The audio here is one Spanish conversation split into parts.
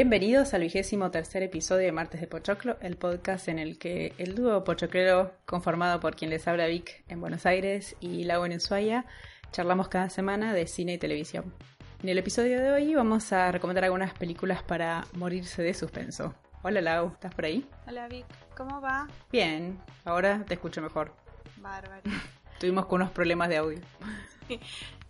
Bienvenidos al vigésimo tercer episodio de Martes de Pochoclo, el podcast en el que el dúo pochoclero, conformado por quien les habla Vic en Buenos Aires y Lau en Ushuaia, charlamos cada semana de cine y televisión. En el episodio de hoy vamos a recomendar algunas películas para morirse de suspenso. Hola Lau, ¿estás por ahí? Hola Vic, ¿cómo va? Bien, ahora te escucho mejor. Bárbaro. Tuvimos con unos problemas de audio.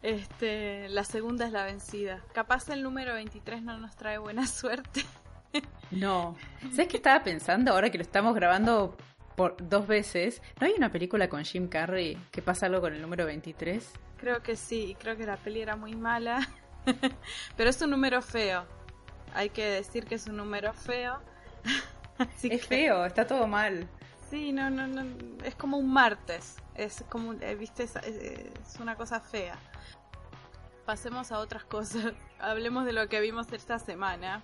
Este, la segunda es la vencida. Capaz el número 23 no nos trae buena suerte. No. ¿Sabes qué estaba pensando ahora que lo estamos grabando por dos veces? ¿No hay una película con Jim Carrey que pasa algo con el número 23? Creo que sí, creo que la peli era muy mala. Pero es un número feo. Hay que decir que es un número feo. es feo, está todo mal. Sí, no, no, no. Es como un martes. Es como, eh, viste, es, una cosa fea. Pasemos a otras cosas. Hablemos de lo que vimos esta semana.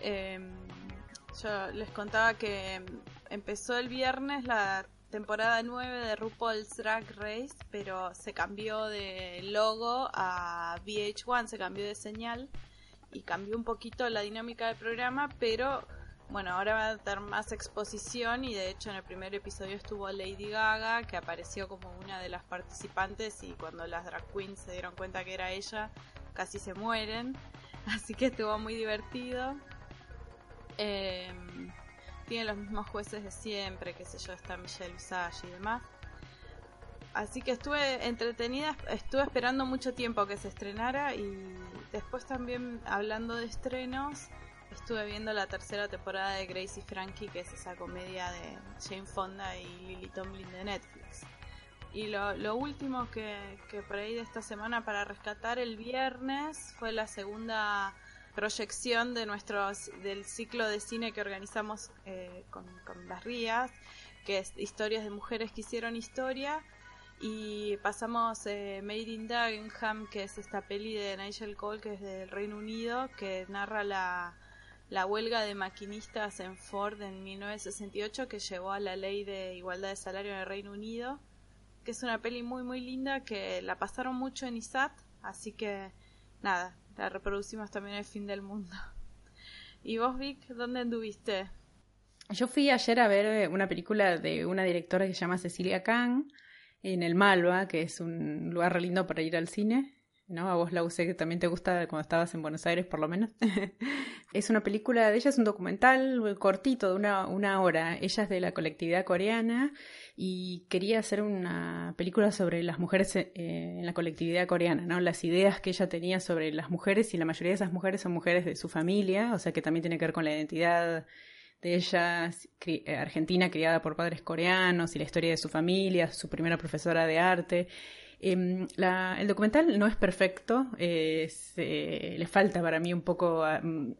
Em, yo les contaba que empezó el viernes la temporada 9 de RuPaul's Drag Race, pero se cambió de logo a VH1, se cambió de señal y cambió un poquito la dinámica del programa, pero bueno, ahora va a dar más exposición y de hecho en el primer episodio estuvo Lady Gaga, que apareció como una de las participantes y cuando las drag queens se dieron cuenta que era ella, casi se mueren. Así que estuvo muy divertido. Em, tiene los mismos jueces de siempre, qué sé yo, está Michelle Visage y demás. Así que estuve entretenida, estuve esperando mucho tiempo que se estrenara y después también hablando de estrenos, estuve viendo la tercera temporada de Gracie Frankie, que es esa comedia de Jane Fonda y Lily Tomlin de Netflix. Y lo, último que, que, por ahí de esta semana para rescatar el viernes fue la segunda proyección de nuestros, del ciclo de cine que organizamos eh, con, las Rías, que es historias de mujeres que hicieron historia. Y pasamos eh, Made in Dagenham, que es esta peli de Nigel Cole, que es del Reino Unido, que narra la, la huelga de maquinistas en Ford en 1968, que llevó a la ley de igualdad de salario en el Reino Unido. Que es una peli muy, muy linda, que la pasaron mucho en ISAT, así que nada, la reproducimos también en el fin del mundo. ¿Y vos, Vic, dónde anduviste? Yo fui ayer a ver eh, una película de una directora que se llama Cecilia Kang en el Malva, que es un lugar lindo para ir al cine. ¿no? A vos la usé que también te gusta cuando estabas en Buenos Aires, por lo menos. es una película de ella, es un documental cortito de una, una hora. Ella es de la colectividad coreana y quería hacer una película sobre las mujeres eh, en la colectividad coreana, ¿no? Las ideas que ella tenía sobre las mujeres y la mayoría de esas mujeres son mujeres de su familia, o sea que también tiene que ver con la identidad de ella, eh, argentina, criada por padres coreanos y la historia de su familia, su primera profesora de arte. Em, el documental no es perfecto, eh, le falta para mí un poco, mm,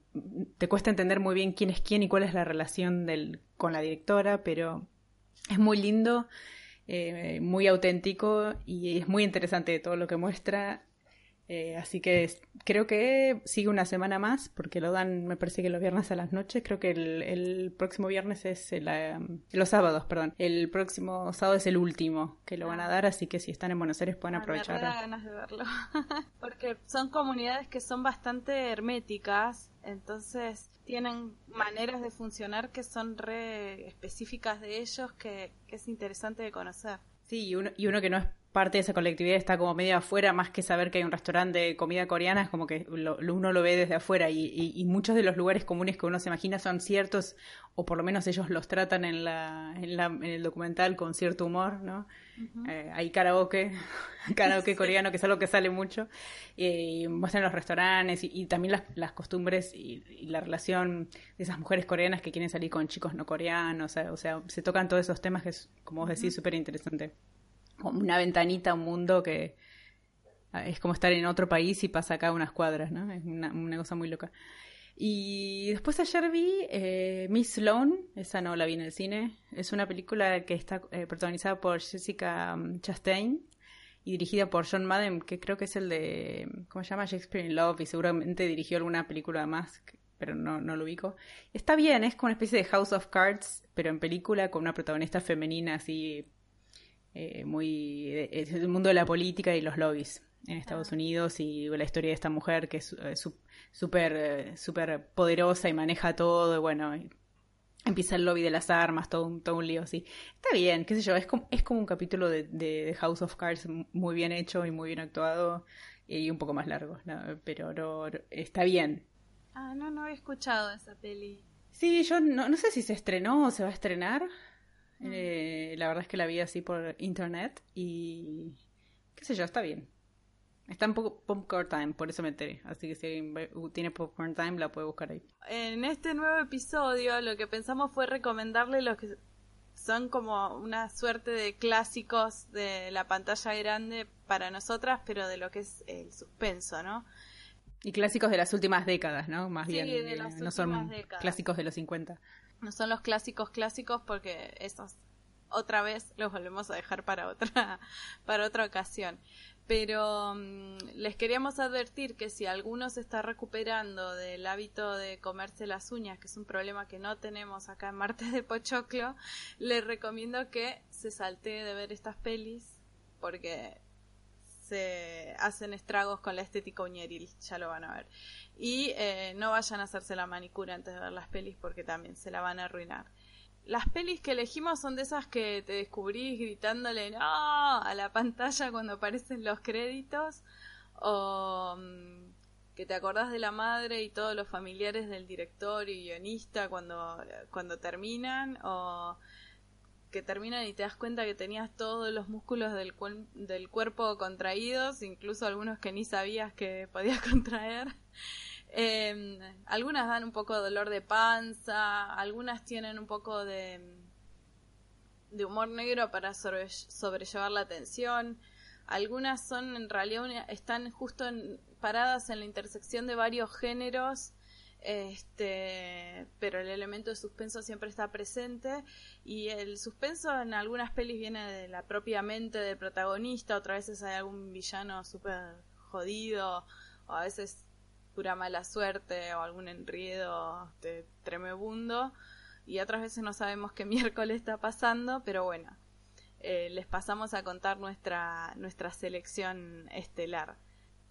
te cuesta entender muy bien quién es quién y cuál es la relación del, con la directora, pero es muy lindo, eh, muy auténtico y es muy interesante todo lo que muestra. Eh, así que creo que sigue una semana más, porque lo dan, me parece que los viernes a las noches. Creo que el, próximo viernes es los sábados, perdón. El próximo sábado es el último que lo van a ah. dar, así que si están en Buenos Aires pueden ah, aprovechar. Me da ganas de verlo, porque son comunidades que son bastante herméticas, entonces tienen maneras de funcionar que son re específicas de ellos que, es interesante de conocer. Sí, y uno, y uno que no es parte de esa colectividad está como medio afuera, más que saber que hay un restaurante de comida coreana, es como que uno lo ve desde afuera y, muchos de los lugares comunes que uno se imagina son ciertos, o por lo menos ellos los tratan en, la, en, la, en el documental con cierto humor, ¿no? Eh, hay karaoke, karaoke coreano, que es algo que sale mucho, y muestran los restaurantes y, también las, las costumbres y, la relación de esas mujeres coreanas que quieren salir con chicos no coreanos, o sea, se tocan todos esos temas que es, como vos decís, súper interesante como una ventanita a un mundo que ah, es como estar en otro país y pasa acá unas cuadras, ¿no? Es una, cosa muy loca. Y después ayer vi eh, Miss Sloan, esa no la vi en el cine, es una película que está eh, protagonizada por Jessica um, Chastain y dirigida por John Madden, que creo que es el de, ¿cómo se llama? Shakespeare in Love y seguramente dirigió alguna película más, pero no, no lo ubico. Está bien, es como una especie de House of Cards, pero en película con una protagonista femenina así eh, muy... es el mundo de la política y los lobbies. en Estados ah. Unidos y la historia de esta mujer que es eh, súper eh, súper poderosa y maneja todo, y bueno, empieza el lobby de las armas, todo un, todo un lío así. Está bien, qué sé yo, es como, es como un capítulo de, de, House of Cards muy bien hecho y muy bien actuado y un poco más largo, pero no, está bien. Ah, no, no he escuchado esa peli. Sí, yo no, no sé si se estrenó o se va a estrenar. Mm. Eh, la verdad es que la vi así por internet y qué sé yo, está bien. Está en Popcorn Time, por eso me enteré. Así que si alguien tiene Popcorn Time, la puede buscar ahí. En este nuevo episodio, lo que pensamos fue recomendarle los que son como una suerte de clásicos de la pantalla grande para nosotras, pero de lo que es el suspenso, ¿no? Y clásicos de las últimas décadas, ¿no? Más bien, de las no son clásicos de los 50. No son los clásicos clásicos porque esos otra vez los volvemos a dejar para otra para otra ocasión. Pero mm, les queríamos advertir que si alguno se está recuperando del hábito de comerse las uñas, que es un problema que no tenemos acá en Martes de Pochoclo, les recomiendo que se saltee de ver estas pelis porque hacen estragos con la estética uñeril, ya lo van a ver. Y eh, no vayan a hacerse la manicura antes de ver las pelis porque también se la van a arruinar las pelis que elegimos son de esas que te descubrís gritándole no a la pantalla cuando aparecen los créditos o mm, que te acordás de la madre y todos los familiares del director y guionista cuando, cuando terminan o que terminan y te das cuenta que tenías todos los músculos del, del cuerpo contraídos, incluso algunos que ni sabías que podías contraer. Eh, algunas dan un poco de dolor de panza, algunas tienen un poco de, de humor negro para sobrellevar la tensión. Algunas son en realidad están justo paradas en la intersección de varios géneros, este, pero el elemento de suspenso siempre está presente y el suspenso en algunas pelis viene de la propia mente del protagonista, otras veces hay algún villano súper jodido o a veces pura mala suerte o algún enredo de tremebundo y otras veces no sabemos qué miércoles está pasando, pero bueno, eh, les pasamos a contar nuestra, nuestra selección estelar.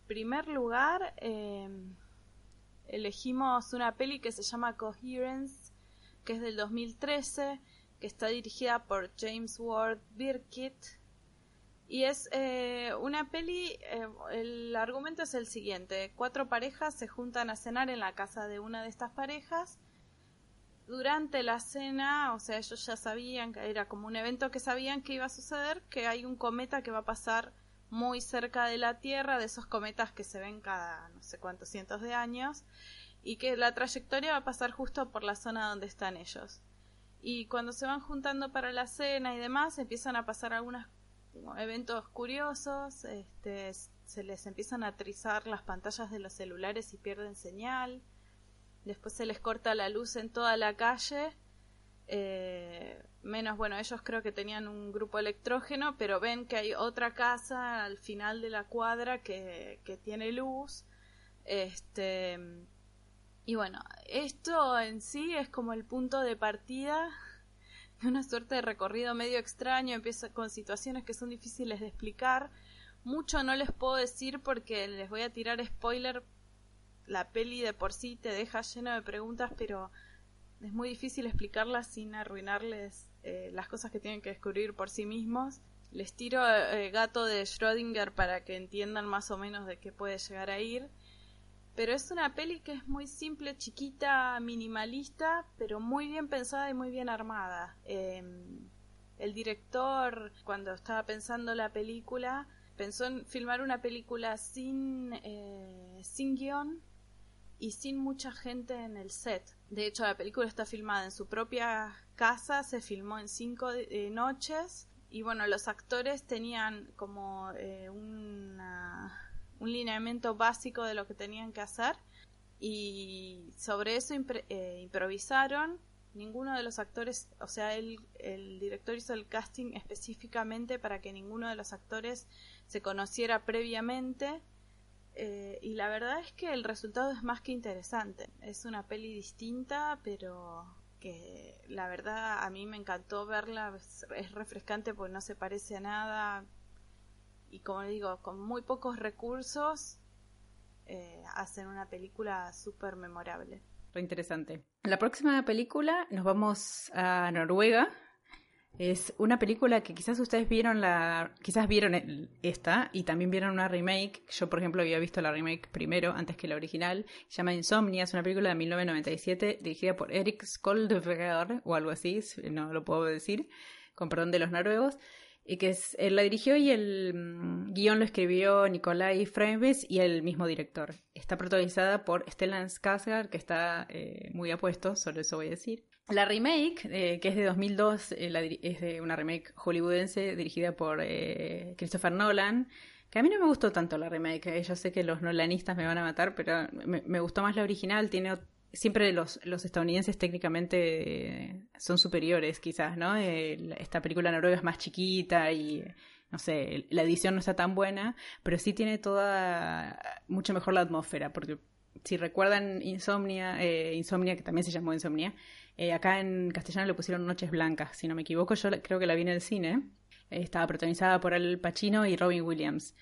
Primer lugar, eh, elegimos una peli que se llama Coherence, que es del 2013, que está dirigida por James Ward Birkitt y es eh, una peli, eh, el argumento es el siguiente, cuatro parejas se juntan a cenar en la casa de una de estas parejas. Durante la cena, o sea, ellos ya sabían era como un evento que sabían que iba a suceder, que hay un cometa que va a pasar muy cerca de la Tierra, de esos cometas que se ven cada no sé cuántos cientos de años, y que la trayectoria va a pasar justo por la zona donde están ellos. Y cuando se van juntando para la cena y demás, empiezan a pasar algunas eventos curiosos, este, se les empiezan a trizar las pantallas de los celulares y pierden señal, después se les corta la luz en toda la calle, eh, menos, bueno, ellos creo que tenían un grupo electrógeno, pero ven que hay otra casa al final de la cuadra que, que tiene luz, este, y bueno, esto en sí es como el punto de partida una suerte de recorrido medio extraño, empieza con situaciones que son difíciles de explicar. Mucho no les puedo decir porque les voy a tirar spoiler. La peli de por sí te deja lleno de preguntas, pero es muy difícil explicarlas sin arruinarles eh, las cosas que tienen que descubrir por sí mismos. Les tiro eh, gato de Schrödinger para que entiendan más o menos de qué puede llegar a ir. Pero es una peli que es muy simple, chiquita, minimalista, pero muy bien pensada y muy bien armada. Em, el director, cuando estaba pensando la película, pensó en filmar una película sin, eh, sin guion y sin mucha gente en el set. De hecho, la película está filmada en su propia casa, se filmó en cinco eh, noches y bueno, los actores tenían como eh, una un lineamiento básico de lo que tenían que hacer y sobre eso eh, improvisaron. Ninguno de los actores, o sea, el, el director hizo el casting específicamente para que ninguno de los actores se conociera previamente. Eh, y la verdad es que el resultado es más que interesante. Es una peli distinta, pero que la verdad a mí me encantó verla. Es refrescante porque no se parece a nada y como digo, con muy pocos recursos eh, hacen una película súper memorable. Re interesante. La próxima película nos vamos a Noruega. Es una película que quizás ustedes vieron la, quizás vieron esta y también vieron una remake. Yo, por ejemplo, había visto la remake primero antes que la original. Se llama Insomnia, es una película de 1997 dirigida por Eric Skoldberger o algo así, no lo puedo decir, con perdón de los noruegos y que es, él la dirigió y el mm, guion lo escribió Nikolai Fremes y el mismo director. Está protagonizada por Stellan Skarsgård, que está eh, muy apuesto, solo eso voy a decir. La remake, eh, que es de 2002, eh, es de una remake hollywoodense dirigida por Christopher Nolan, que a mí no me gustó tanto la remake. Yo sé que los nolanistas me van a matar, pero me, gustó más la original, tiene siempre los, los estadounidenses técnicamente son superiores, quizás, ¿no? Eh, esta película noruega es más chiquita y, no sé, la edición no está tan buena, pero sí tiene toda, mucho mejor la atmósfera, porque si recuerdan Insomnia, eh, Insomnia, que también se llamó Insomnia, eh, acá en castellano le pusieron Noches Blancas, si no me equivoco, yo creo que la vi en el cine, estaba protagonizada por Al Pacino y Robin Williams.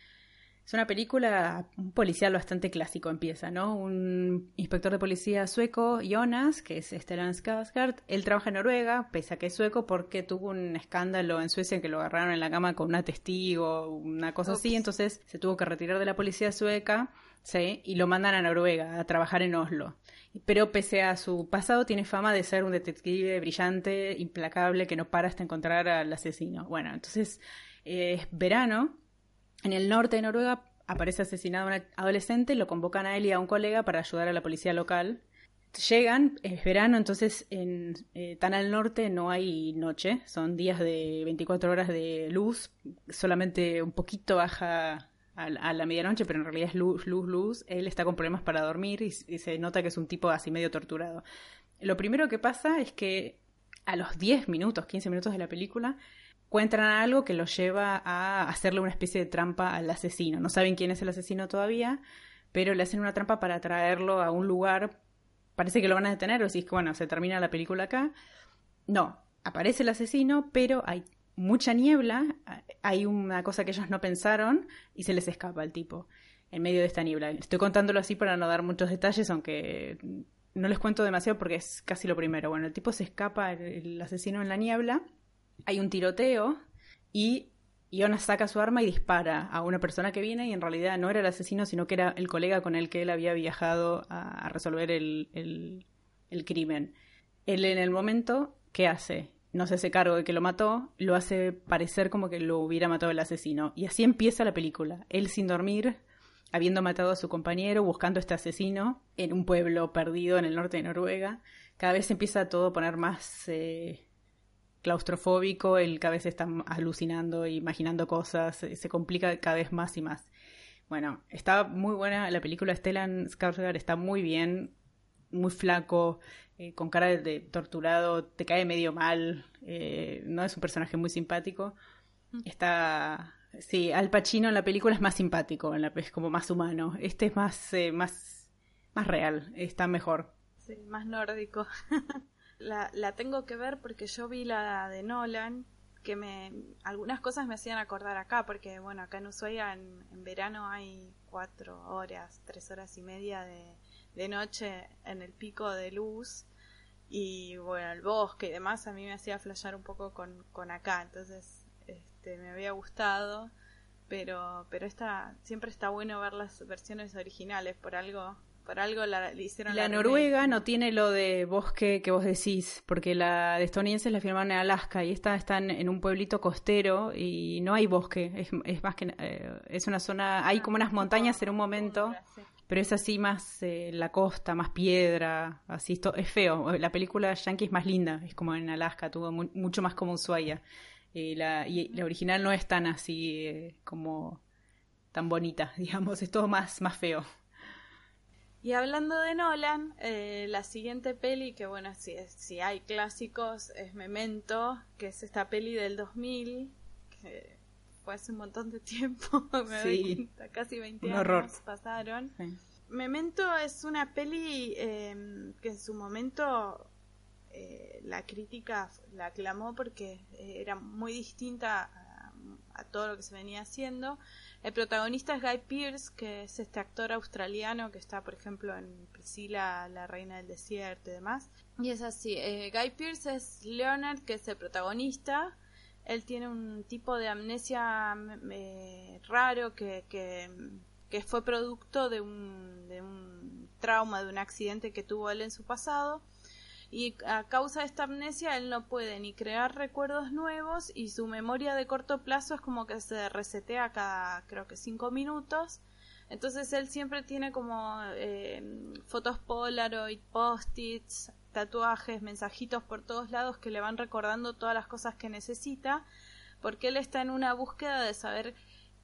Es una película, un policial bastante clásico empieza, ¿no? Un inspector de policía sueco, Jonas, que es Stellan Skarsgård, él trabaja en Noruega, pese a que es sueco, porque tuvo un escándalo en Suecia en que lo agarraron en la cama con una testigo, una cosa así, entonces se tuvo que retirar de la policía sueca, ¿sí? Y lo mandan a Noruega a trabajar en Oslo. Pero pese a su pasado, tiene fama de ser un detective brillante, implacable, que no para hasta encontrar al asesino. Bueno, entonces eh, es verano en el norte de Noruega aparece asesinado un adolescente, lo convocan a él y a un colega para ayudar a la policía local. Llegan, es verano, entonces en, eh, tan al norte no hay noche, son días de 24 horas de luz, solamente un poquito baja a, la medianoche, pero en realidad es luz, luz, luz. Él está con problemas para dormir y, se nota que es un tipo así medio torturado. Lo primero que pasa es que a los 10 minutos, 15 minutos de la película, encuentran algo que los lleva a hacerle una especie de trampa al asesino. No saben quién es el asesino todavía, pero le hacen una trampa para traerlo a un lugar. Parece que lo van a detener, o si es que bueno, se termina la película acá. No, aparece el asesino, pero hay mucha niebla, hay una cosa que ellos no pensaron y se les escapa al tipo en medio de esta niebla. Estoy contándolo así para no dar muchos detalles, aunque no les cuento demasiado porque es casi lo primero. Bueno, el tipo se escapa, el asesino en la niebla hay un tiroteo y Jonas saca su arma y dispara a una persona que viene y en realidad no era el asesino, sino que era el colega con el que él había viajado a, resolver el, el, crimen. Él en el momento, ¿qué hace? No se hace cargo de que lo mató, lo hace parecer como que lo hubiera matado el asesino. Y así empieza la película. Él sin dormir, habiendo matado a su compañero, buscando a este asesino en un pueblo perdido en el norte de Noruega. Cada vez empieza todo a poner más... Eh, claustrofóbico, él cada vez está alucinando, imaginando cosas, se complica cada vez más y más. Bueno, está muy buena la película, Stellan Skarsgård está muy bien, muy flaco, eh, con cara de, torturado, te cae medio mal, eh, no es un personaje muy simpático. Está, sí, Al Pacino en la película es más simpático, en la, es como más humano. Este es más, eh, más, más real, está mejor. Sí, más nórdico. la, la tengo que ver porque yo vi la de Nolan, que me algunas cosas me hacían acordar acá, porque bueno, acá en Ushuaia en, verano hay cuatro horas, tres horas y media de, de noche en el pico de luz y bueno, el bosque y demás a mí me hacía flashear un poco con, con acá, entonces este, me había gustado, pero, pero esta, siempre está bueno ver las versiones originales, por algo por algo la, le hicieron la, Noruega no tiene lo de bosque que vos decís, porque la de estadounidenses la firmaron en Alaska y esta está en, un pueblito costero y no hay bosque, es, es más que eh, es una zona, hay como unas montañas en un momento, pero es así más eh, la costa, más piedra, así esto es feo. La película Yankee es más linda, es como en Alaska, tuvo mucho más como Ushuaia. y la, y la original no es tan así eh, como tan bonita, digamos, es todo más, más feo. Y hablando de Nolan, eh, la siguiente peli, que bueno, si, si hay clásicos, es Memento, que es esta peli del 2000, que fue hace un montón de tiempo, me sí. casi 20 años pasaron. Memento es una peli eh, que en su momento eh, la crítica la aclamó porque era muy distinta a todo lo que se venía haciendo. El protagonista es Guy Pearce, que es este actor australiano que está, por ejemplo, en Priscila, la reina del desierto y demás. Y es así, eh, Guy Pearce es Leonard, que es el protagonista. Él tiene un tipo de amnesia eh, raro que, que, fue producto de un, de un trauma, de un accidente que tuvo él en su pasado. Y a causa de esta amnesia él no puede ni crear recuerdos nuevos y su memoria de corto plazo es como que se resetea cada creo que cinco minutos. Entonces él siempre tiene como eh, fotos Polaroid, post-its, tatuajes, mensajitos por todos lados que le van recordando todas las cosas que necesita porque él está en una búsqueda de saber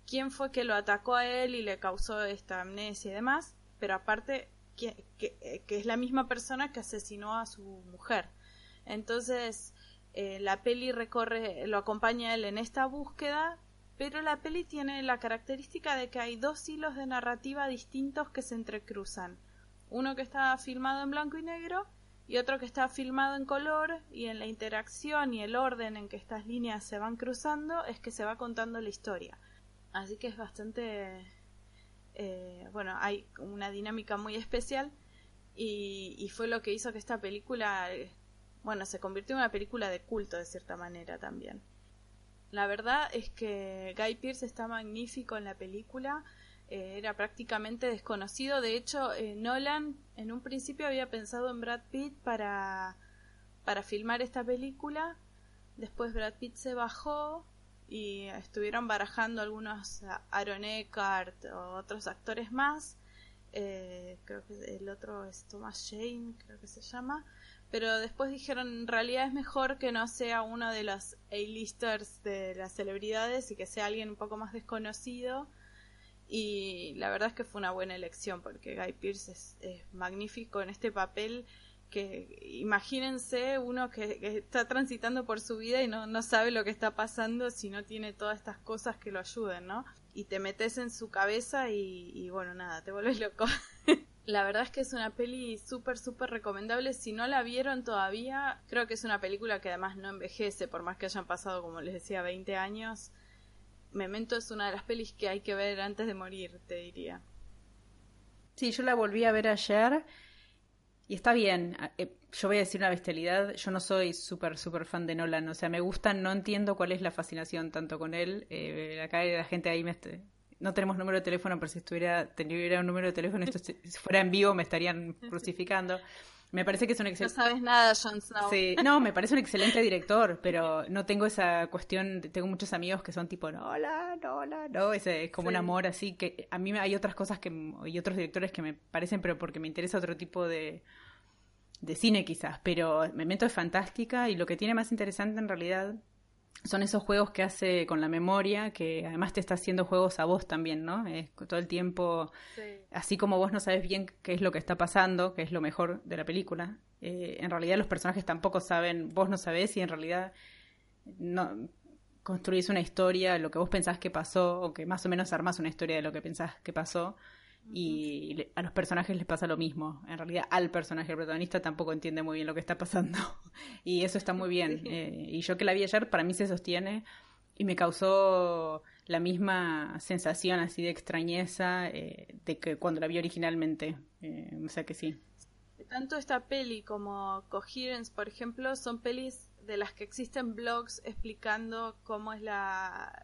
quién fue que lo atacó a él y le causó esta amnesia y demás pero aparte que, que, es la misma persona que asesinó a su mujer. Entonces, eh, la peli recorre, lo acompaña él en esta búsqueda, pero la peli tiene la característica de que hay dos hilos de narrativa distintos que se entrecruzan. Uno que está filmado en blanco y negro y otro que está filmado en color y en la interacción y el orden en que estas líneas se van cruzando es que se va contando la historia. Así que es bastante eh, bueno, hay una dinámica muy especial y, fue lo que hizo que esta película, bueno, se convirtió en una película de culto de cierta manera también. La verdad es que Guy Pearce está magnífico en la película, eh, era prácticamente desconocido, de hecho Nolan en un principio había pensado en Brad Pitt para, para filmar esta película, después Brad Pitt se bajó y estuvieron barajando algunos Aaron Eckhart o otros actores más. Eh, creo que el otro es Thomas Jane, creo que se llama. Pero después dijeron, en realidad es mejor que no sea uno de los A-listers de las celebridades y que sea alguien un poco más desconocido. Y la verdad es que fue una buena elección porque Guy Pearce es, es magnífico en este papel que imagínense uno que, está transitando por su vida y no, no sabe lo que está pasando si no tiene todas estas cosas que lo ayuden, ¿no? Y te metes en su cabeza y, bueno, nada, te vuelves loco. la verdad es que es una peli súper, súper recomendable. Si no la vieron todavía, creo que es una película que además no envejece, por más que hayan pasado, como les decía, 20 años. Memento es una de las pelis que hay que ver antes de morir, te diría. Sí, yo la volví a ver ayer y está bien, eh, yo voy a decir una bestialidad, yo no soy súper, súper fan de Nolan, o sea, me gusta, no entiendo cuál es la fascinación tanto con él. Eh, acá la gente ahí me... No tenemos número de teléfono, pero si estuviera, tendría un número de teléfono, esto si fuera en vivo me estarían crucificando. Me parece que es un excelente. No sabes nada, Jon Snow. Sí, no, me parece un excelente director, pero no tengo esa cuestión. Tengo muchos amigos que son tipo, no, hola, no, hola, no. Ese es como un amor así que a mí hay otras cosas que. y otros directores que me parecen, pero porque me interesa otro tipo de. de cine quizás. Pero Memento es fantástica y lo que tiene más interesante en realidad son esos juegos que hace con la memoria, que además te está haciendo juegos a vos también, ¿no? Es todo el tiempo, así como vos no sabes bien qué es lo que está pasando, que es lo mejor de la película, eh, en realidad los personajes tampoco saben, vos no sabés y en realidad no construís una historia, lo que vos pensás que pasó, o que más o menos armás una historia de lo que pensás que pasó, y a los personajes les pasa lo mismo. En realidad, al personaje, el protagonista, tampoco entiende muy bien lo que está pasando. y eso está muy bien. Eh, y yo que la vi ayer, para mí se sostiene y me causó la misma sensación así de extrañeza eh, de que cuando la vi originalmente. Eh, o sea que sí. Tanto esta peli como Coherence, por ejemplo, son pelis de las que existen blogs explicando cómo es la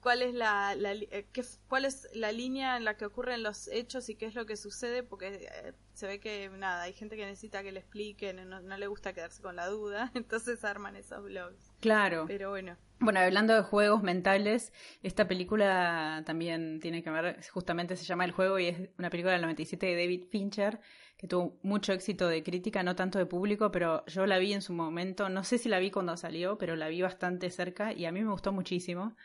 cuál es la, eh, cuál es la línea en la que ocurren los hechos y qué es lo que sucede porque eh, se ve que nada hay gente que necesita que le expliquen no, no le gusta quedarse con la duda entonces arman esos blogs. Claro. Pero bueno. Bueno, hablando de juegos mentales, esta película también tiene que ver, justamente se llama El Juego y es una película del 97 de David Fincher, que tuvo mucho éxito de crítica, no tanto de público, pero yo la vi en su momento, no sé si la vi cuando salió, pero la vi bastante cerca y a mí me gustó muchísimo.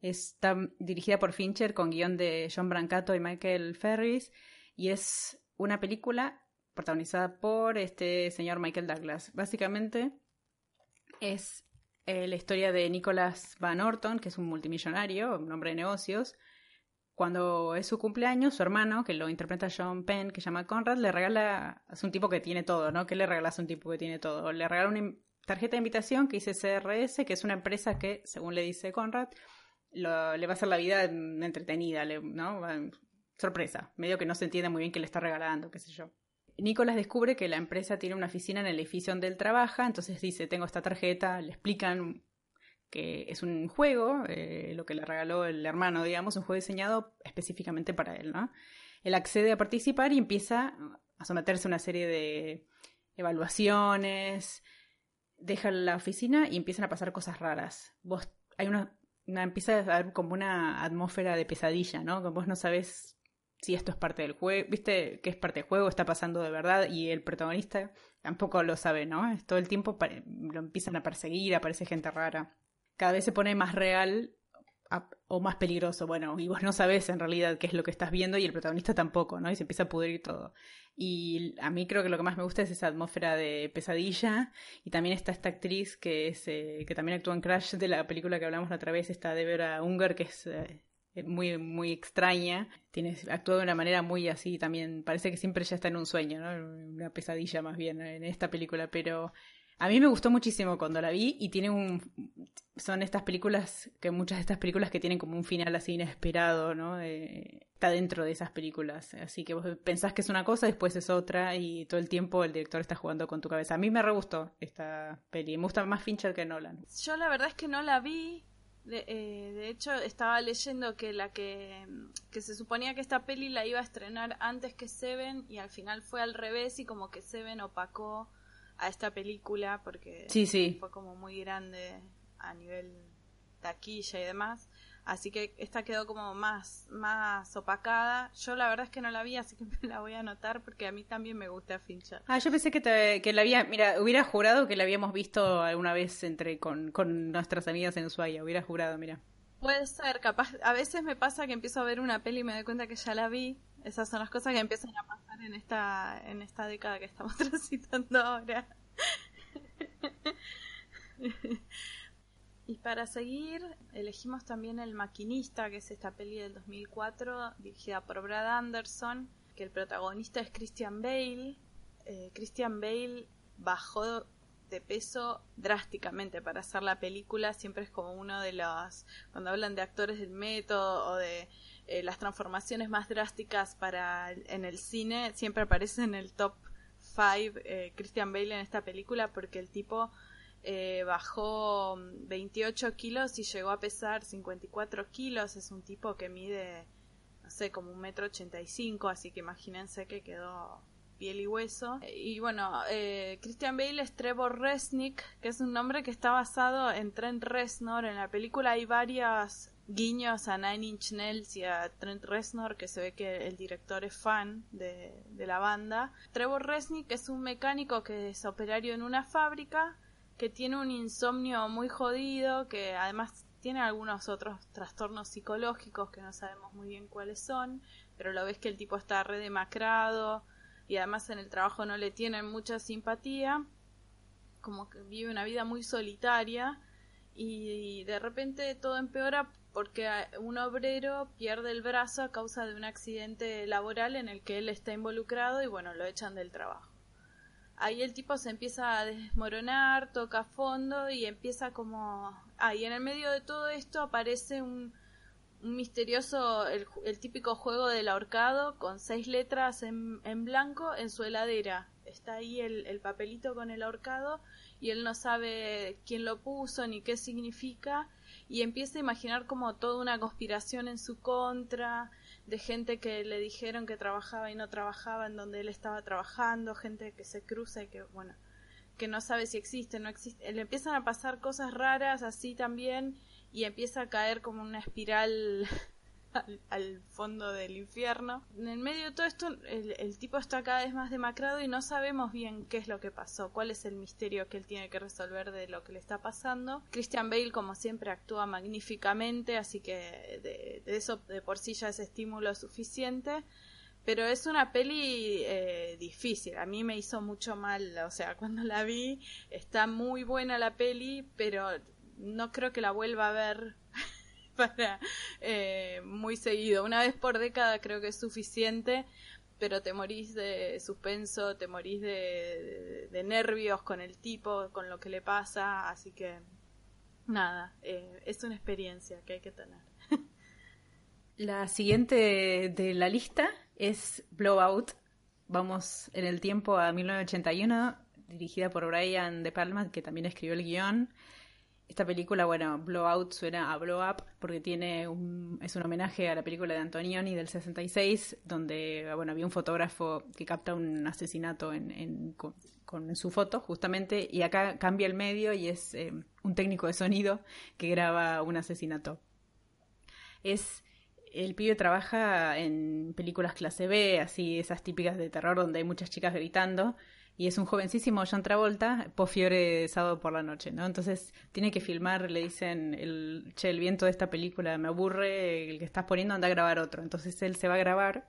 Está dirigida por Fincher con guion de John Brancato y Michael Ferris y es una película protagonizada por este señor Michael Douglas. Básicamente es eh, la historia de Nicholas Van Orton, que es un multimillonario, un hombre de negocios. Cuando es su cumpleaños, su hermano, que lo interpreta John Penn, que se llama Conrad, le regala, es un tipo que tiene todo, ¿no? ¿Qué le regalas a un tipo que tiene todo? Le regala un tarjeta de invitación que dice CRS, que es una empresa que, según le dice Conrad, le va a hacer la vida entretenida, ¿no? Sorpresa, medio que no se entiende muy bien qué le está regalando, qué sé yo. Nicolás descubre que la empresa tiene una oficina en el edificio donde él trabaja, entonces dice, tengo esta tarjeta, le explican que es un juego, eh, lo que le regaló el hermano, digamos, un juego diseñado específicamente para él, ¿no? Él accede a participar y empieza a someterse a una serie de evaluaciones, deja la oficina y empiezan a pasar cosas raras. Vos, hay una, empieza a haber como una atmósfera de pesadilla, ¿no? Que vos no sabes si esto es parte del juego, viste que es parte del juego, está pasando de verdad y el protagonista tampoco lo sabe, ¿no? Todo el tiempo lo empiezan a perseguir, aparece gente rara. Cada vez se pone más real o más peligroso, bueno, y vos no sabes en realidad qué es lo que estás viendo y el protagonista tampoco, ¿no? Y se empieza a pudrir todo. Y a mí creo que lo que más me gusta es esa atmósfera de pesadilla y también está esta actriz que es eh, que también actúa en Crash de la película que hablamos la otra vez, esta Deborah Unger, que es eh, muy, muy extraña. Tiene, actúa de una manera muy así también. Parece que siempre ya está en un sueño, ¿no? Una pesadilla más bien en esta película. Pero a mí me gustó muchísimo cuando la vi y tiene un... Son estas películas, que muchas de estas películas que tienen como un final así inesperado, ¿no? Eh, está dentro de esas películas. Así que vos pensás que es una cosa, después es otra y todo el tiempo el director está jugando con tu cabeza. A mí me re gustó esta peli. Me gusta más Fincher que Nolan. Yo la verdad es que no la vi. De, eh, de hecho, estaba leyendo que la que, que se suponía que esta peli la iba a estrenar antes que Seven y al final fue al revés y como que Seven opacó a esta película porque sí, sí. fue como muy grande a nivel taquilla y demás. Así que esta quedó como más, más opacada. Yo la verdad es que no la vi, así que me la voy a anotar porque a mí también me gusta Fincher. Ah, yo pensé que, te, que la había, mira, hubiera jurado que la habíamos visto alguna vez entre con, con nuestras amigas en Ushuaia, hubiera jurado, mira. Puede ser, capaz, a veces me pasa que empiezo a ver una peli y me doy cuenta que ya la vi. Esas son las cosas que empiezan a pasar en esta, en esta década que estamos transitando ahora. y para seguir, elegimos también El Maquinista, que es esta peli del 2004, dirigida por Brad Anderson, que el protagonista es Christian Bale. Eh, Christian Bale bajó de peso drásticamente para hacer la película. Siempre es como uno de los, cuando hablan de actores del método o de eh, las transformaciones más drásticas para en el cine, siempre aparece en el top 5 eh, Christian Bale en esta película porque el tipo eh, bajó 28 kilos y llegó a pesar 54 kilos. Es un tipo que mide, no sé, como un metro 85, así que imagínense que quedó piel y hueso. Y bueno, eh, Christian Bale es Trevor Resnick, que es un nombre que está basado en Trent Reznor. En la película hay varias guiños a Nine Inch Nails y a Trent Reznor, que se ve que el director es fan de, de la banda. Trevor Resnick es un mecánico que es operario en una fábrica, que tiene un insomnio muy jodido, que además tiene algunos otros trastornos psicológicos que no sabemos muy bien cuáles son, pero lo ves que el tipo está redemacrado, y además en el trabajo no le tienen mucha simpatía, como que vive una vida muy solitaria y de repente todo empeora porque un obrero pierde el brazo a causa de un accidente laboral en el que él está involucrado y bueno, lo echan del trabajo. Ahí el tipo se empieza a desmoronar, toca fondo y empieza como... Ah, y en el medio de todo esto aparece un, un misterioso, el, típico juego del ahorcado con seis letras en, en, blanco en su heladera. Está ahí el, el, papelito con el ahorcado y él no sabe quién lo puso ni qué significa y empieza a imaginar como toda una conspiración en su contra, de gente que le dijeron que trabajaba y no trabajaba en donde él estaba trabajando, gente que se cruza y que, bueno, que no sabe si existe, no existe. Le empiezan a pasar cosas raras así también y empieza a caer como una espiral al, fondo del infierno. En el medio de todo esto, el, tipo está cada vez más demacrado y no sabemos bien qué es lo que pasó, cuál es el misterio que él tiene que resolver de lo que le está pasando. Christian Bale, como siempre, actúa magníficamente, así que de, eso de por sí ya es estímulo suficiente. Pero es una peli eh, difícil, a mí me hizo mucho mal, o sea, cuando la vi está muy buena la peli, pero no creo que la vuelva a ver eh, muy seguido. Una vez por década creo que es suficiente pero te morís de suspenso, te morís de, de, nervios con el tipo, con lo que le pasa, así que nada, eh, es una experiencia que hay que tener. La siguiente de la lista es Blowout. Vamos en el tiempo a 1981, dirigida por Brian De Palma, que también escribió el guion. Esta película, bueno, Blowout suena a Blow Up porque tiene un, es un homenaje a la película de Antonioni del 66, donde, bueno, había un fotógrafo que capta un asesinato en, con, su foto, justamente, y acá cambia el medio y es eh, un técnico de sonido que graba un asesinato. Es el pibe trabaja en películas clase B, así esas típicas de terror donde hay muchas chicas gritando, y es un jovencísimo John Travolta, de sábado por la noche, ¿no? Entonces tiene que filmar, le dicen, el, che, el viento de esta película me aburre, el que estás poniendo anda a grabar otro. Entonces él se va a grabar,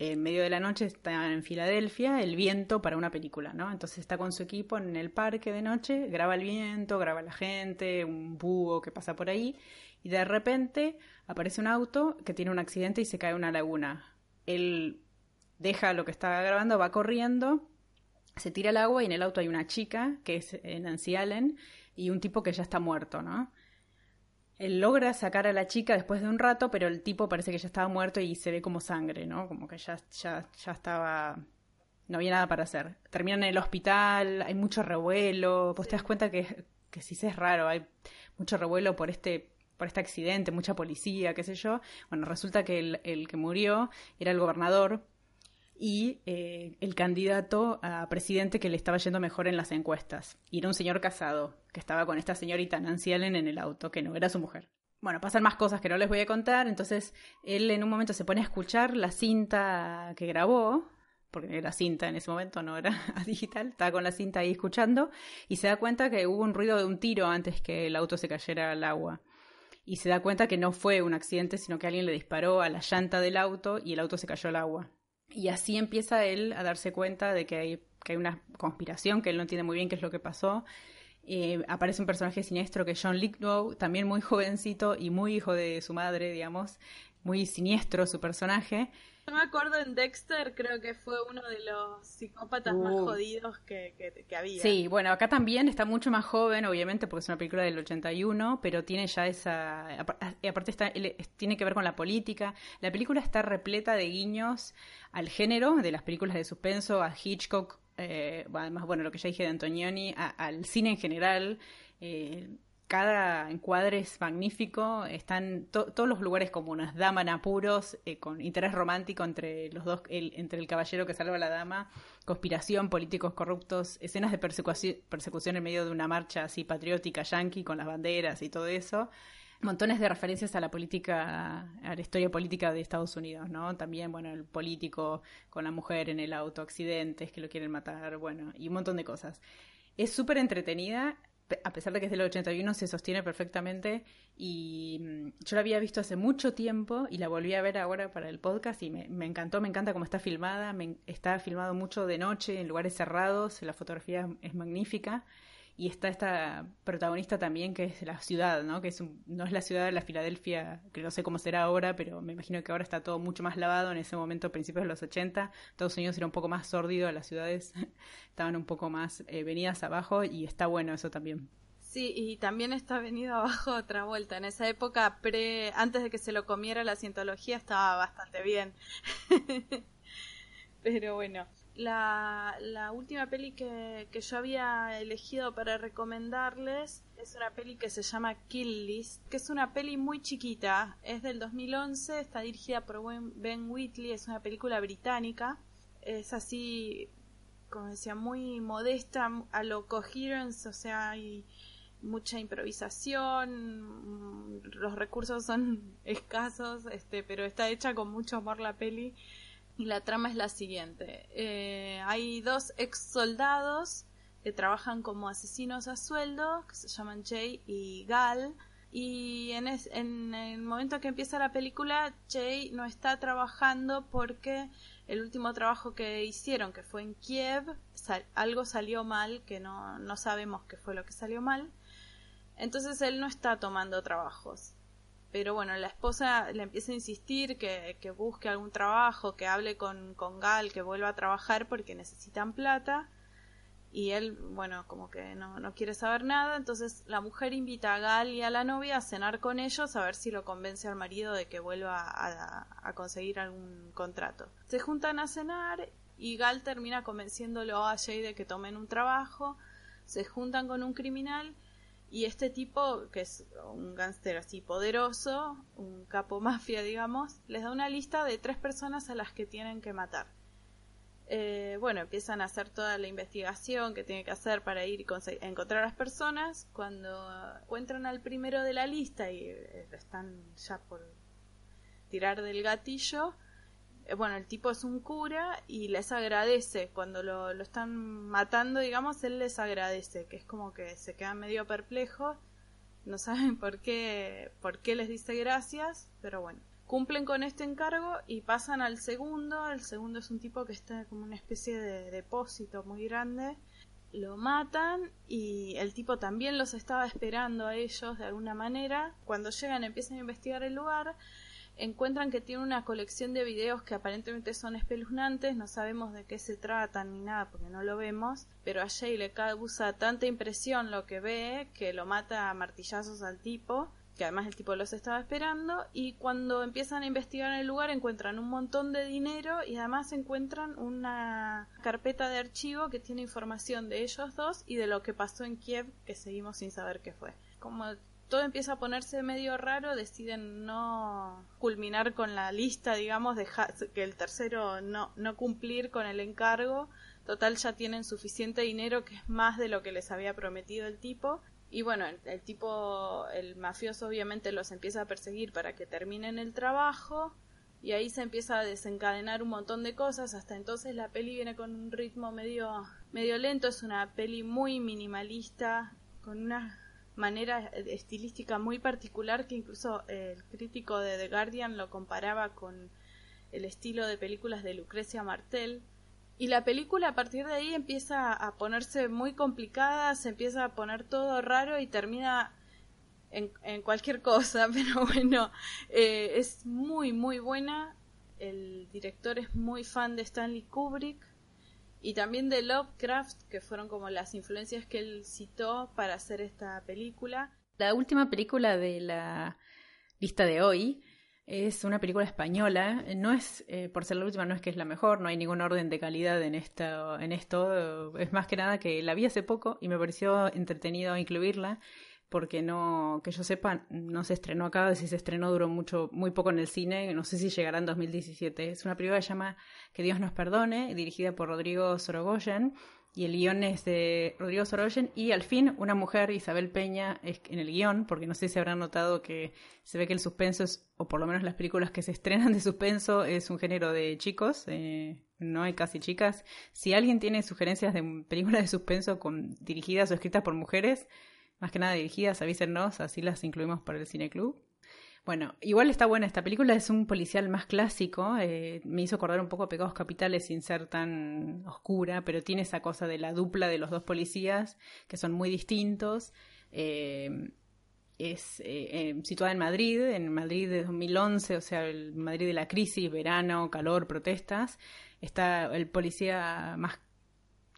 en medio de la noche está en Filadelfia, el viento para una película, ¿no? Entonces está con su equipo en el parque de noche, graba el viento, graba la gente, un búho que pasa por ahí, y de repente aparece un auto que tiene un accidente y se cae una laguna. Él deja lo que estaba grabando, va corriendo se tira al agua y en el auto hay una chica, que es eh, Nancy Allen, y un tipo que ya está muerto, ¿no? Él logra sacar a la chica después de un rato, pero el tipo parece que ya estaba muerto y se ve como sangre, ¿no? Como que ya, ya, ya estaba... No había nada para hacer. Terminan en el hospital, hay mucho revuelo. Vos te das cuenta que, que sí es raro, hay mucho revuelo por este por este accidente, mucha policía, qué sé yo. Bueno, resulta que el, el que murió era el gobernador y eh, el candidato a presidente que le estaba yendo mejor en las encuestas. Y era un señor casado, que estaba con esta señorita Nancy Allen en el auto, que no era su mujer. Bueno, pasan más cosas que no les voy a contar, entonces él en un momento se pone a escuchar la cinta que grabó, porque era cinta en ese momento, no era digital, estaba con la cinta ahí escuchando, y se da cuenta que hubo un ruido de un tiro antes que el auto se cayera al agua. Y se da cuenta que no fue un accidente, sino que alguien le disparó a la llanta del auto y el auto se cayó al agua. Y así empieza él a darse cuenta de que hay, que hay una conspiración, que él no entiende muy bien qué es lo que pasó. Eh, aparece un personaje siniestro que es John Lithgow, también muy jovencito y muy hijo de su madre, digamos, muy siniestro su personaje, yo me acuerdo en Dexter, creo que fue uno de los psicópatas más jodidos que, que, había. Sí, bueno, acá también está mucho más joven, obviamente, porque es una película del 81, pero tiene ya esa... Aparte está, tiene que ver con la política. La película está repleta de guiños al género de las películas de suspenso, a Hitchcock, eh, además, bueno, lo que ya dije de Antonioni, al cine en general. Eh, cada encuadre es magnífico, están todos los lugares comunes, dama en apuros, eh, con interés romántico entre los dos, entre el caballero que salva a la dama, conspiración, políticos corruptos, escenas de persecución, persecución en medio de una marcha así patriótica yanqui con las banderas y todo eso. Montones de referencias a la política, a la historia política de Estados Unidos, ¿no? También, bueno, el político con la mujer en el auto, accidentes que lo quieren matar, bueno, y un montón de cosas. Es súper entretenida, a pesar de que es del 81, se sostiene perfectamente y mm, yo la había visto hace mucho tiempo y la volví a ver ahora para el podcast y me, encantó, me encanta cómo está filmada, me, está filmado mucho de noche en lugares cerrados, la fotografía es magnífica y está esta protagonista también que es la ciudad, ¿no? Que es no es la ciudad de la Filadelfia, que no sé cómo será ahora, pero me imagino que ahora está todo mucho más lavado. En ese momento, principios de los 80, Estados Unidos era un poco más sórdido, las ciudades estaban un poco más eh, venidas abajo y está bueno eso también. Sí, y también está venido abajo otra vuelta. En esa época, pre, antes de que se lo comiera la cientología, estaba bastante bien. Pero bueno, la, la última peli que, que, yo había elegido para recomendarles es una peli que se llama Kill List, que es una peli muy chiquita, es del 2011, está dirigida por Ben Whitley, es una película británica, es así, como decía, muy modesta a lo coherence, o sea, hay mucha improvisación, los recursos son escasos, este, pero está hecha con mucho amor la peli y la trama es la siguiente. Eh, hay dos ex soldados que trabajan como asesinos a sueldo, que se llaman Jay y Gal. Y en, el momento que empieza la película, Jay no está trabajando porque el último trabajo que hicieron, que fue en Kiev, algo salió mal, que no, no sabemos qué fue lo que salió mal. Entonces él no está tomando trabajos pero bueno, la esposa le empieza a insistir que, que busque algún trabajo, que hable con, con Gal, que vuelva a trabajar porque necesitan plata. Y él, bueno, como que no, no quiere saber nada. Entonces la mujer invita a Gal y a la novia a cenar con ellos a ver si lo convence al marido de que vuelva a, a conseguir algún contrato. Se juntan a cenar y Gal termina convenciéndolo a Jay de que tomen un trabajo. Se juntan con un criminal y este tipo, que es un gángster así poderoso, un capo mafia, digamos, les da una lista de tres personas a las que tienen que matar. Eh, bueno, empiezan a hacer toda la investigación que tiene que hacer para ir y encontrar a las personas. Cuando encuentran al primero de la lista y eh, están ya por tirar del gatillo, bueno, el tipo es un cura y les agradece. Cuando lo, lo, están matando, digamos, él les agradece, que es como que se quedan medio perplejos, no saben por qué, por qué les dice gracias, pero bueno. Cumplen con este encargo y pasan al segundo. El segundo es un tipo que está como una especie de depósito muy grande. Lo matan y el tipo también los estaba esperando a ellos de alguna manera. Cuando llegan empiezan a investigar el lugar encuentran que tiene una colección de videos que aparentemente son espeluznantes, no sabemos de qué se tratan ni nada porque no lo vemos, pero a Jay le causa tanta impresión lo que ve que lo mata a martillazos al tipo, que además el tipo los estaba esperando, y cuando empiezan a investigar el lugar encuentran un montón de dinero y además encuentran una carpeta de archivo que tiene información de ellos dos y de lo que pasó en Kiev que seguimos sin saber qué fue. Todo empieza a ponerse medio raro, deciden no culminar con la lista, digamos, dejar que el tercero no, no cumplir con el encargo. Total, ya tienen suficiente dinero, que es más de lo que les había prometido el tipo. Y bueno, el, tipo, el mafioso obviamente los empieza a perseguir para que terminen el trabajo. Y ahí se empieza a desencadenar un montón de cosas. Hasta entonces la peli viene con un ritmo medio, medio lento. Es una peli muy minimalista, con una manera estilística muy particular que incluso el crítico de The Guardian lo comparaba con el estilo de películas de Lucrecia Martel. Y la película a partir de ahí empieza a ponerse muy complicada, se empieza a poner todo raro y termina en, en cualquier cosa, pero bueno, eh, es muy muy buena. El director es muy fan de Stanley Kubrick y también de Lovecraft, que fueron como las influencias que él citó para hacer esta película. La última película de la lista de hoy es una película española. No es, eh, por ser la última, no es que es la mejor, no hay ningún orden de calidad en esto, en esto. Es más que nada que la vi hace poco y me pareció entretenido incluirla porque no, que yo sepa, no se estrenó acá, si se estrenó duró mucho, muy poco en el cine, no sé si llegará en 2017. Es una película que se llama Que Dios nos perdone, dirigida por Rodrigo Sorogoyen, y el guion es de Rodrigo Sorogoyen, y al fin una mujer, Isabel Peña, es en el guion, porque no sé si habrán notado que se ve que el suspenso es, o por lo menos las películas que se estrenan de suspenso, es un género de chicos, eh, no hay casi chicas. Si alguien tiene sugerencias de películas de suspenso con, dirigidas o escritas por mujeres, más que nada dirigidas, avísennos, así las incluimos para el Cine Club. Bueno, igual está buena esta película, es un policial más clásico, eh, me hizo acordar un poco a Pecados Capitales sin ser tan oscura, pero tiene esa cosa de la dupla de los dos policías, que son muy distintos. Eh, es eh, situada en Madrid, en Madrid de 2011, o sea, el Madrid de la crisis, verano, calor, protestas. Está el policía más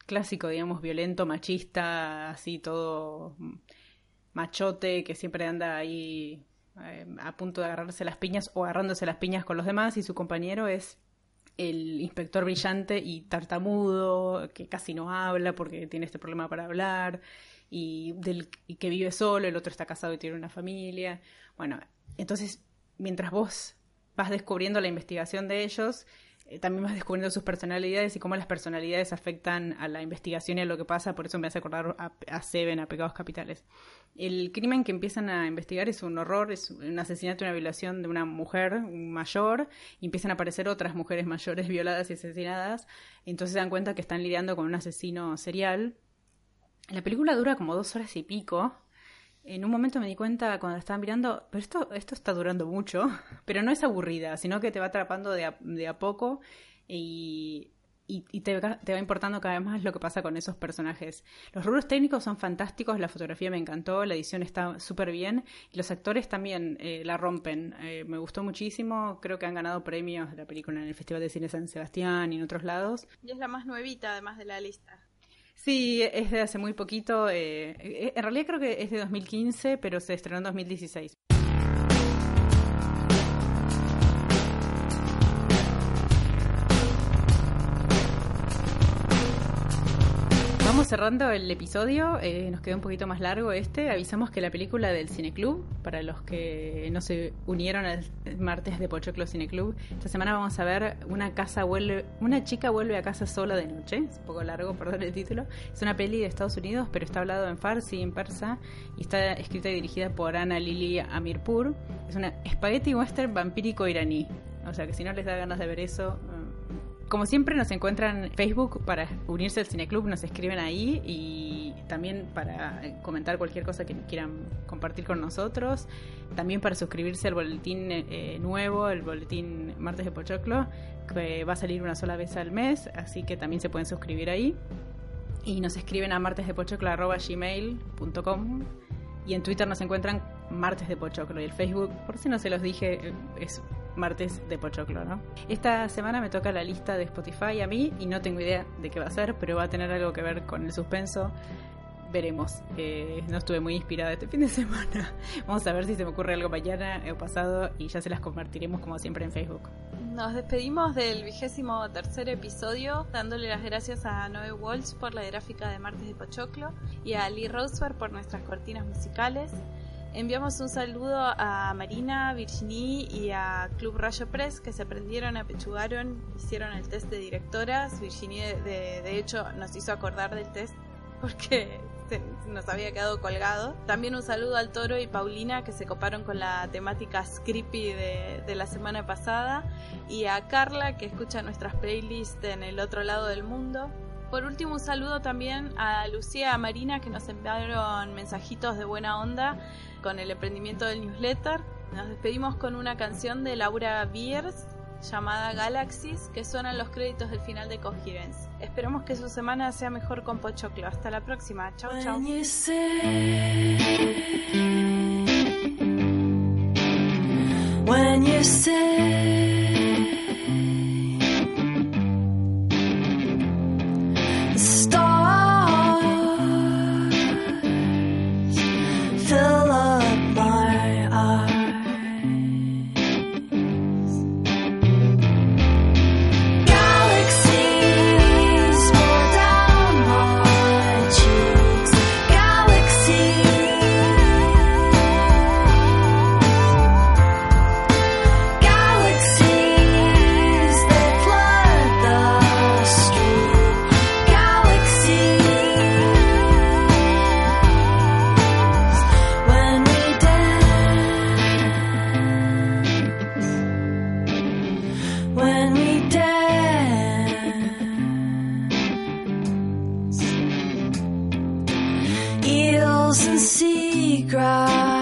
clásico, digamos, violento, machista, así todo machote, que siempre anda ahí eh, a punto de agarrarse las piñas o agarrándose las piñas con los demás, y su compañero es el inspector brillante y tartamudo, que casi no habla porque tiene este problema para hablar, y, del, y que vive solo, el otro está casado y tiene una familia. Bueno, entonces, mientras vos vas descubriendo la investigación de ellos, también vas descubriendo sus personalidades y cómo las personalidades afectan a la investigación y a lo que pasa, por eso me hace acordar a, Seven, a Pecados Capitales. El crimen que empiezan a investigar es un horror, es un asesinato, una violación de una mujer mayor, y empiezan a aparecer otras mujeres mayores violadas y asesinadas, entonces se dan cuenta que están lidiando con un asesino serial. La película dura como dos horas y pico, en un momento me di cuenta cuando estaba mirando, pero esto, esto está durando mucho, pero no es aburrida, sino que te va atrapando de a, poco y te, va importando cada vez más lo que pasa con esos personajes. Los rubros técnicos son fantásticos, la fotografía me encantó, la edición está súper bien y los actores también eh, la rompen. Eh, me gustó muchísimo, creo que han ganado premios de la película en el Festival de Cine San Sebastián y en otros lados. Y es la más nuevita además de la lista. Sí, es de hace muy poquito. Eh, en realidad creo que es de 2015, pero se estrenó en 2016. Cerrando el episodio, eh, nos quedó un poquito más largo este. Avisamos que la película del Cineclub, para los que no se unieron al martes de Pochoclo Cineclub, esta semana vamos a ver una casa vuelve, una chica vuelve a casa sola de noche. Es un poco largo, perdón el título. Es una peli de Estados Unidos, pero está hablado en farsi en persa y está escrita y dirigida por Ana Lili Amirpur. Es una spaghetti western vampírico iraní. O sea que si no les da ganas de ver eso, como siempre nos encuentran en Facebook para unirse al Cineclub, nos escriben ahí y también para eh, comentar cualquier cosa que quieran compartir con nosotros, también para suscribirse al boletín eh, nuevo, el boletín Martes de Pochoclo, que va a salir una sola vez al mes, así que también se pueden suscribir ahí. Y nos escriben a martesdepochoclo.gmail.com y en Twitter nos encuentran Martes de Pochoclo y el Facebook, por si no se los dije, es martes de Pochoclo, ¿no? Esta semana me toca la lista de Spotify a mí y no tengo idea de qué va a ser, pero va a tener algo que ver con el suspenso. Veremos. Eh, no estuve muy inspirada este fin de semana. Vamos a ver si se me ocurre algo mañana o pasado y ya se las compartiremos como siempre en Facebook. Nos despedimos del vigésimo tercer episodio, dándole las gracias a Noé Walsh por la gráfica de Martes de Pochoclo y a Lee Roseberg por nuestras cortinas musicales. Enviamos un saludo a Marina, Virginie y a Club Rayo Press que se prendieron, apechugaron, hicieron el test de directoras. Virginie, de, hecho, nos hizo acordar del test porque nos había quedado colgado. También un saludo al Toro y Paulina que se coparon con la temática Scrippy de, de, la semana pasada y a Carla que escucha nuestras playlists en el otro lado del mundo. Por último, un saludo también a Lucía y a Marina que nos enviaron mensajitos de buena onda con el emprendimiento del newsletter. Nos despedimos con una canción de Laura Beers llamada Galaxies que suena en los créditos del final de Coherence. Esperemos que su semana sea mejor con Pochoclo. Hasta la próxima. Chau, chau. grass.